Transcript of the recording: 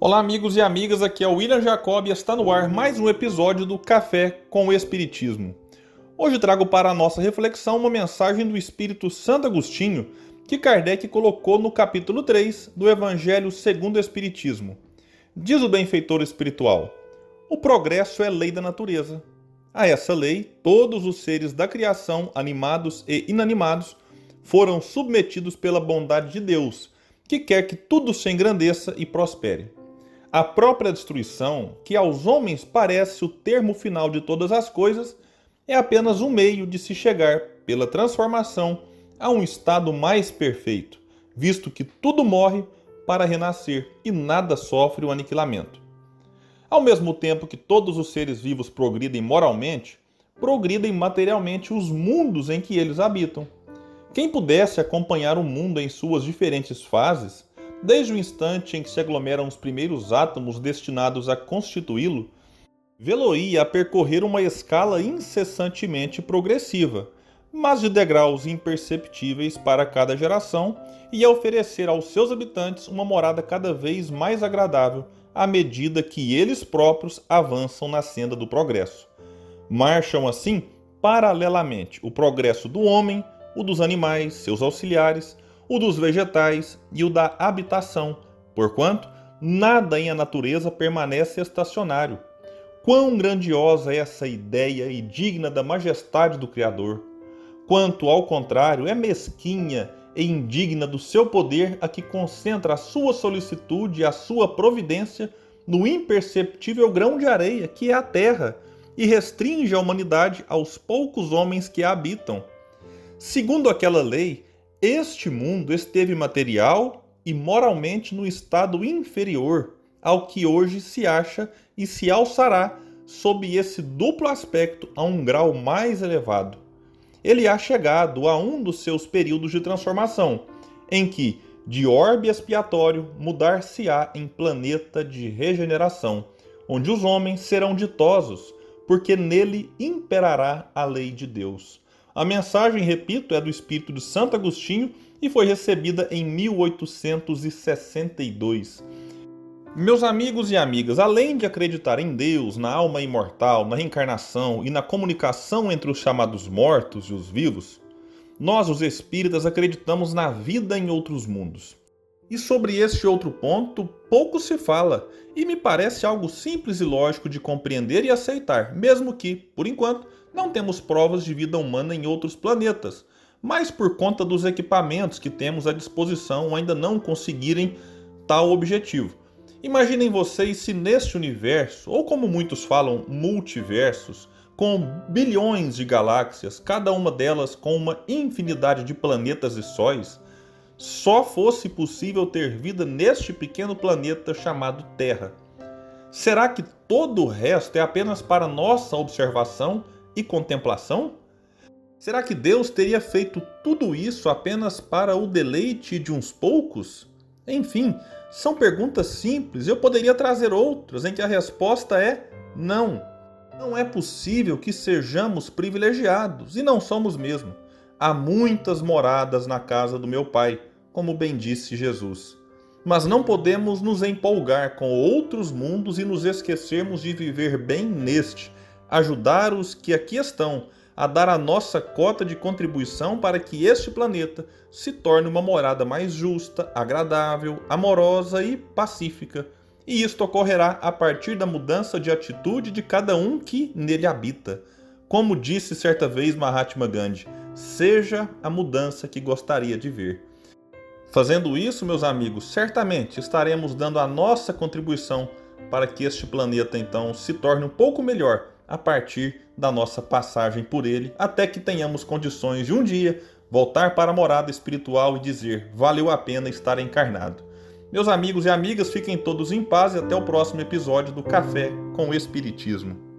Olá, amigos e amigas, aqui é o William Jacob e está no ar mais um episódio do Café com o Espiritismo. Hoje trago para a nossa reflexão uma mensagem do Espírito Santo Agostinho que Kardec colocou no capítulo 3 do Evangelho segundo o Espiritismo. Diz o benfeitor espiritual: O progresso é lei da natureza. A essa lei, todos os seres da criação, animados e inanimados, foram submetidos pela bondade de Deus, que quer que tudo se engrandeça e prospere. A própria destruição, que aos homens parece o termo final de todas as coisas, é apenas um meio de se chegar, pela transformação, a um estado mais perfeito, visto que tudo morre para renascer e nada sofre o aniquilamento. Ao mesmo tempo que todos os seres vivos progridem moralmente, progridem materialmente os mundos em que eles habitam. Quem pudesse acompanhar o mundo em suas diferentes fases, Desde o instante em que se aglomeram os primeiros átomos destinados a constituí-lo, vê-lo-ia a percorrer uma escala incessantemente progressiva, mas de degraus imperceptíveis para cada geração, e a oferecer aos seus habitantes uma morada cada vez mais agradável à medida que eles próprios avançam na senda do progresso. Marcham assim paralelamente o progresso do homem, o dos animais, seus auxiliares, o dos vegetais e o da habitação, porquanto nada em a natureza permanece estacionário. Quão grandiosa é essa ideia e digna da majestade do Criador! Quanto, ao contrário, é mesquinha e indigna do seu poder a que concentra a sua solicitude e a sua providência no imperceptível grão de areia que é a terra e restringe a humanidade aos poucos homens que a habitam. Segundo aquela lei, este mundo esteve material e moralmente no estado inferior ao que hoje se acha e se alçará sob esse duplo aspecto a um grau mais elevado. Ele há chegado a um dos seus períodos de transformação, em que, de orbe expiatório, mudar-se-á em planeta de regeneração, onde os homens serão ditosos, porque nele imperará a lei de Deus. A mensagem, repito, é do espírito de Santo Agostinho e foi recebida em 1862. Meus amigos e amigas, além de acreditar em Deus, na alma imortal, na reencarnação e na comunicação entre os chamados mortos e os vivos, nós, os espíritas, acreditamos na vida em outros mundos. E sobre este outro ponto, pouco se fala, e me parece algo simples e lógico de compreender e aceitar, mesmo que, por enquanto, não temos provas de vida humana em outros planetas, mas por conta dos equipamentos que temos à disposição ainda não conseguirem tal objetivo. Imaginem vocês se neste universo, ou como muitos falam, multiversos, com bilhões de galáxias, cada uma delas com uma infinidade de planetas e sóis, só fosse possível ter vida neste pequeno planeta chamado Terra. Será que todo o resto é apenas para nossa observação e contemplação? Será que Deus teria feito tudo isso apenas para o deleite de uns poucos? Enfim, são perguntas simples. Eu poderia trazer outras em que a resposta é não. Não é possível que sejamos privilegiados, e não somos mesmo. Há muitas moradas na casa do meu Pai, como bem disse Jesus. Mas não podemos nos empolgar com outros mundos e nos esquecermos de viver bem neste, ajudar os que aqui estão a dar a nossa cota de contribuição para que este planeta se torne uma morada mais justa, agradável, amorosa e pacífica. E isto ocorrerá a partir da mudança de atitude de cada um que nele habita. Como disse certa vez Mahatma Gandhi, seja a mudança que gostaria de ver. Fazendo isso, meus amigos, certamente estaremos dando a nossa contribuição para que este planeta então se torne um pouco melhor a partir da nossa passagem por ele, até que tenhamos condições de um dia voltar para a morada espiritual e dizer: valeu a pena estar encarnado. Meus amigos e amigas, fiquem todos em paz e até o próximo episódio do Café com o Espiritismo.